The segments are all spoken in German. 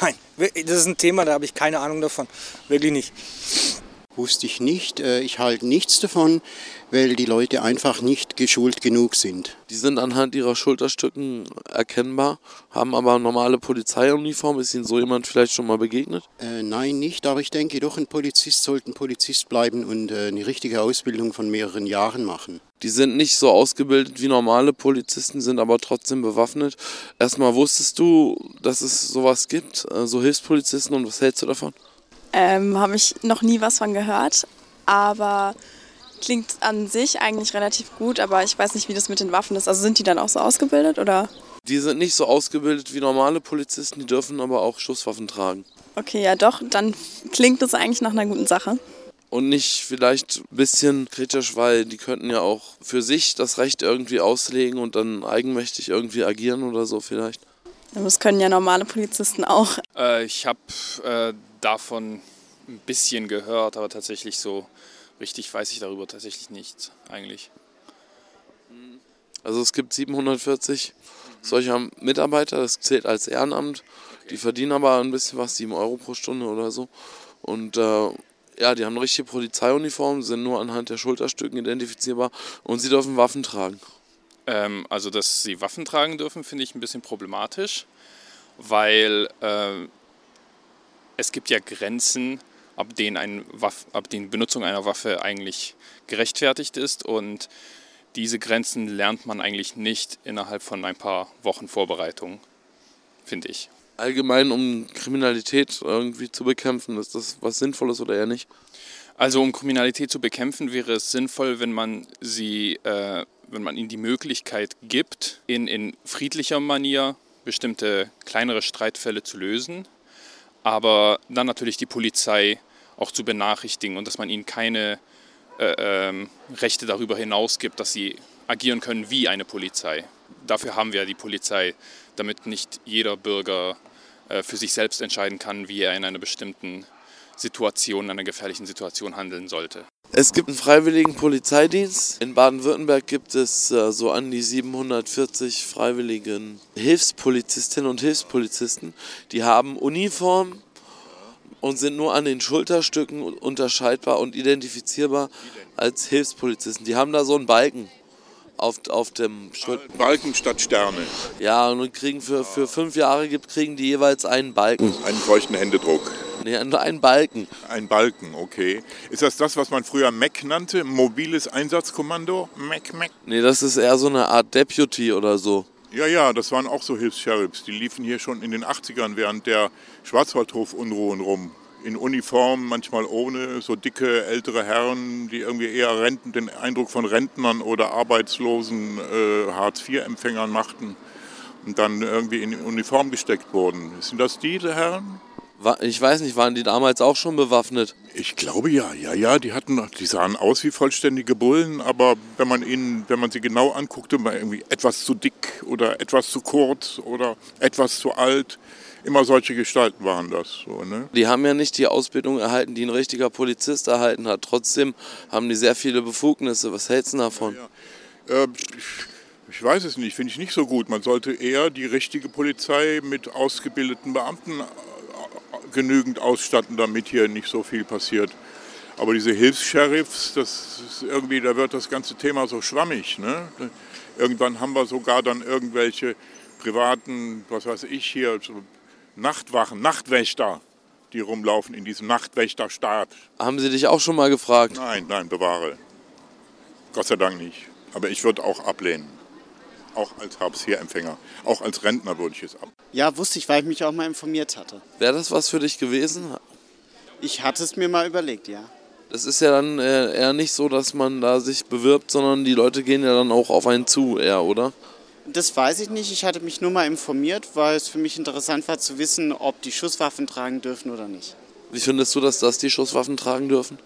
Nein, das ist ein Thema, da habe ich keine Ahnung davon. Wirklich nicht. Wusste ich nicht. Äh, ich halte nichts davon, weil die Leute einfach nicht geschult genug sind. Die sind anhand ihrer Schulterstücken erkennbar, haben aber normale Polizeiuniform. Ist Ihnen so jemand vielleicht schon mal begegnet? Äh, nein, nicht. Aber ich denke doch, ein Polizist sollte ein Polizist bleiben und äh, eine richtige Ausbildung von mehreren Jahren machen. Die sind nicht so ausgebildet wie normale Polizisten, sind aber trotzdem bewaffnet. Erstmal wusstest du, dass es sowas gibt, äh, so Hilfspolizisten und was hältst du davon? Ähm, Habe ich noch nie was von gehört, aber klingt an sich eigentlich relativ gut, aber ich weiß nicht, wie das mit den Waffen ist. Also sind die dann auch so ausgebildet oder? Die sind nicht so ausgebildet wie normale Polizisten, die dürfen aber auch Schusswaffen tragen. Okay, ja doch, dann klingt das eigentlich nach einer guten Sache. Und nicht vielleicht ein bisschen kritisch, weil die könnten ja auch für sich das Recht irgendwie auslegen und dann eigenmächtig irgendwie agieren oder so vielleicht. Das können ja normale Polizisten auch. Äh, ich habe äh, davon ein bisschen gehört, aber tatsächlich so richtig weiß ich darüber tatsächlich nichts eigentlich. Also es gibt 740 solcher Mitarbeiter, das zählt als Ehrenamt. Die verdienen aber ein bisschen was, 7 Euro pro Stunde oder so. Und äh, ja, die haben eine richtige Polizeiuniform, sind nur anhand der Schulterstücken identifizierbar und sie dürfen Waffen tragen. Ähm, also, dass sie Waffen tragen dürfen, finde ich ein bisschen problematisch, weil äh, es gibt ja Grenzen, ab denen, ein Waff, ab denen Benutzung einer Waffe eigentlich gerechtfertigt ist und diese Grenzen lernt man eigentlich nicht innerhalb von ein paar Wochen Vorbereitung, finde ich. Allgemein, um Kriminalität irgendwie zu bekämpfen, ist das was Sinnvolles oder eher nicht? Also um Kriminalität zu bekämpfen, wäre es sinnvoll, wenn man sie, äh, wenn man ihnen die Möglichkeit gibt, in, in friedlicher Manier bestimmte kleinere Streitfälle zu lösen aber dann natürlich die Polizei auch zu benachrichtigen und dass man ihnen keine äh, ähm, Rechte darüber hinaus gibt, dass sie agieren können wie eine Polizei. Dafür haben wir ja die Polizei, damit nicht jeder Bürger äh, für sich selbst entscheiden kann, wie er in einer bestimmten Situation, in einer gefährlichen Situation handeln sollte. Es gibt einen freiwilligen Polizeidienst. In Baden-Württemberg gibt es äh, so an die 740 freiwilligen Hilfspolizistinnen und Hilfspolizisten. Die haben Uniform und sind nur an den Schulterstücken unterscheidbar und identifizierbar als Hilfspolizisten. Die haben da so einen Balken auf, auf dem Schulter. Balken statt Sterne. Ja, und kriegen für, für fünf Jahre gibt, kriegen die jeweils einen Balken. Einen feuchten Händedruck. Nee, nur einen Balken. Ein Balken, okay. Ist das das, was man früher MEC nannte? Mobiles Einsatzkommando? MEC, MEC? Nee, das ist eher so eine Art Deputy oder so. Ja, ja, das waren auch so Hilfs-Sheriffs. Die liefen hier schon in den 80ern während der Schwarzwaldhof-Unruhen rum. In Uniform, manchmal ohne, so dicke ältere Herren, die irgendwie eher Renten, den Eindruck von Rentnern oder arbeitslosen äh, Hartz-IV-Empfängern machten und dann irgendwie in Uniform gesteckt wurden. Sind das diese Herren? Ich weiß nicht, waren die damals auch schon bewaffnet? Ich glaube ja, ja, ja. Die hatten, die sahen aus wie vollständige Bullen, aber wenn man ihnen, wenn man sie genau anguckte, war irgendwie etwas zu dick oder etwas zu kurz oder etwas zu alt. Immer solche Gestalten waren das. So, ne? Die haben ja nicht die Ausbildung erhalten, die ein richtiger Polizist erhalten hat. Trotzdem haben die sehr viele Befugnisse. Was hältst du davon? Ja, ja. Äh, ich weiß es nicht, finde ich nicht so gut. Man sollte eher die richtige Polizei mit ausgebildeten Beamten genügend ausstatten, damit hier nicht so viel passiert. Aber diese Hilfs-Sheriffs, das ist irgendwie, da wird das ganze Thema so schwammig. Ne? Irgendwann haben wir sogar dann irgendwelche privaten, was weiß ich hier, so Nachtwachen, Nachtwächter, die rumlaufen in diesem Nachtwächterstaat. Haben Sie dich auch schon mal gefragt? Nein, nein, bewahre. Gott sei Dank nicht. Aber ich würde auch ablehnen auch als Hartz-IV-Empfänger. Auch als Rentner würde ich es ab. Ja, wusste ich, weil ich mich auch mal informiert hatte. Wäre das was für dich gewesen? Ich hatte es mir mal überlegt, ja. Das ist ja dann äh, eher nicht so, dass man da sich bewirbt, sondern die Leute gehen ja dann auch auf einen zu, eher, oder? Das weiß ich nicht. Ich hatte mich nur mal informiert, weil es für mich interessant war zu wissen, ob die Schusswaffen tragen dürfen oder nicht. Wie findest du, dass das die Schusswaffen tragen dürfen?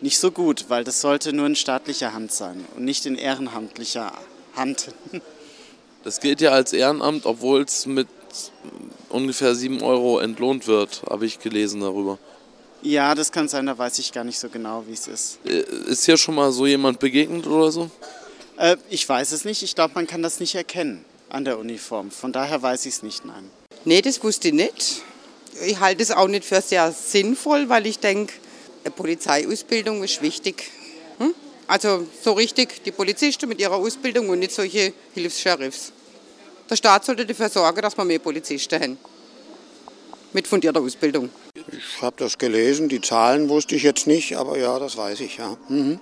Nicht so gut, weil das sollte nur in staatlicher Hand sein und nicht in ehrenamtlicher Hand. Das gilt ja als Ehrenamt, obwohl es mit ungefähr 7 Euro entlohnt wird, habe ich gelesen darüber. Ja, das kann sein, da weiß ich gar nicht so genau, wie es ist. Äh, ist hier schon mal so jemand begegnet oder so? Äh, ich weiß es nicht. Ich glaube, man kann das nicht erkennen an der Uniform. Von daher weiß ich es nicht, nein. Nee, das wusste ich nicht. Ich halte es auch nicht für sehr sinnvoll, weil ich denke, eine Polizeiausbildung ist wichtig. Hm? Also so richtig die Polizisten mit ihrer Ausbildung und nicht solche Hilfs-Sheriffs. Der Staat sollte dafür sorgen, dass wir mehr Polizisten haben. Mit fundierter Ausbildung. Ich habe das gelesen, die Zahlen wusste ich jetzt nicht, aber ja, das weiß ich, ja. Mhm.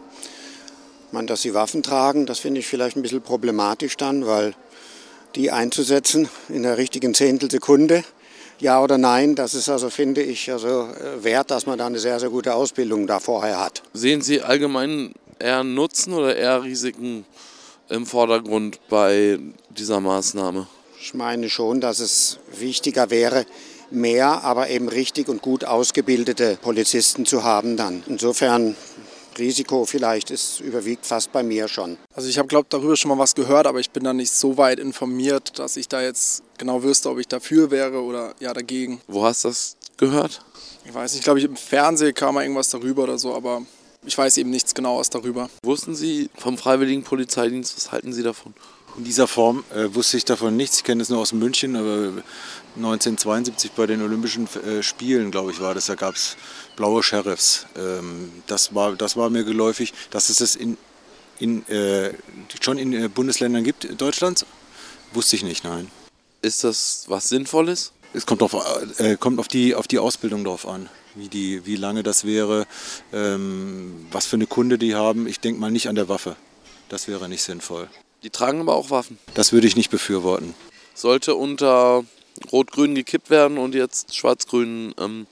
Ich meine, dass sie Waffen tragen, das finde ich vielleicht ein bisschen problematisch dann, weil die einzusetzen in der richtigen Zehntelsekunde, ja oder nein, das ist also, finde ich, also äh, wert, dass man da eine sehr, sehr gute Ausbildung da vorher hat. Sehen Sie allgemein eher Nutzen oder eher Risiken im Vordergrund bei dieser Maßnahme? Ich meine schon, dass es wichtiger wäre, mehr, aber eben richtig und gut ausgebildete Polizisten zu haben dann. Insofern Risiko vielleicht ist überwiegt fast bei mir schon. Also ich habe glaube darüber schon mal was gehört, aber ich bin da nicht so weit informiert, dass ich da jetzt genau wüsste, ob ich dafür wäre oder ja dagegen. Wo hast du das gehört? Ich weiß nicht, glaube ich im Fernsehen kam mal irgendwas darüber oder so, aber ich weiß eben nichts genaues darüber. Wussten Sie vom Freiwilligen Polizeidienst, was halten Sie davon? In dieser Form äh, wusste ich davon nichts. Ich kenne es nur aus München, aber 1972 bei den Olympischen äh, Spielen, glaube ich, war das. Da gab es blaue Sheriffs. Ähm, das, war, das war mir geläufig, dass es das in, in, äh, schon in äh, Bundesländern gibt Deutschlands. Wusste ich nicht, nein. Ist das was Sinnvolles? Es kommt auf, äh, kommt auf, die, auf die Ausbildung drauf an, wie, die, wie lange das wäre, ähm, was für eine Kunde die haben. Ich denke mal nicht an der Waffe. Das wäre nicht sinnvoll. Die tragen aber auch Waffen. Das würde ich nicht befürworten. Sollte unter Rot-Grün gekippt werden und jetzt Schwarz-Grün ähm,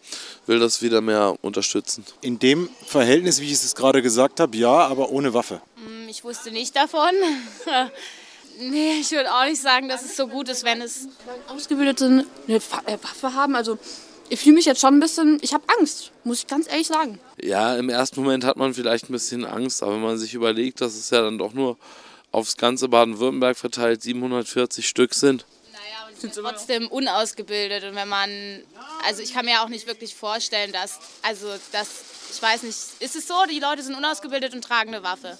will das wieder mehr unterstützen. In dem Verhältnis, wie ich es gerade gesagt habe, ja, aber ohne Waffe. Ich wusste nicht davon. nee, ich würde auch nicht sagen, dass es so gut ist, wenn es Ausgebildete eine äh, Waffe haben. Also ich fühle mich jetzt schon ein bisschen, ich habe Angst, muss ich ganz ehrlich sagen. Ja, im ersten Moment hat man vielleicht ein bisschen Angst, aber wenn man sich überlegt, dass es ja dann doch nur aufs ganze Baden-Württemberg verteilt 740 Stück sind. sind trotzdem unausgebildet. Und wenn man, also ich kann mir auch nicht wirklich vorstellen, dass, also das, ich weiß nicht, ist es so, die Leute sind unausgebildet und tragen eine Waffe?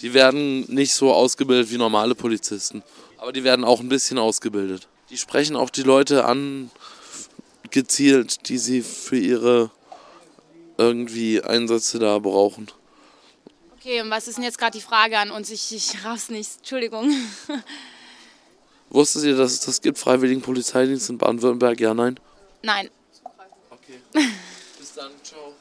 Die werden nicht so ausgebildet wie normale Polizisten, aber die werden auch ein bisschen ausgebildet. Die sprechen auch die Leute an, gezielt, die sie für ihre irgendwie Einsätze da brauchen. Okay, und was ist denn jetzt gerade die Frage an uns? Ich, ich raff's nicht, Entschuldigung. Wusstet ihr, dass es das gibt, Freiwilligen Polizeidienst in Baden-Württemberg? Ja, nein? Nein. Bis dann, ciao.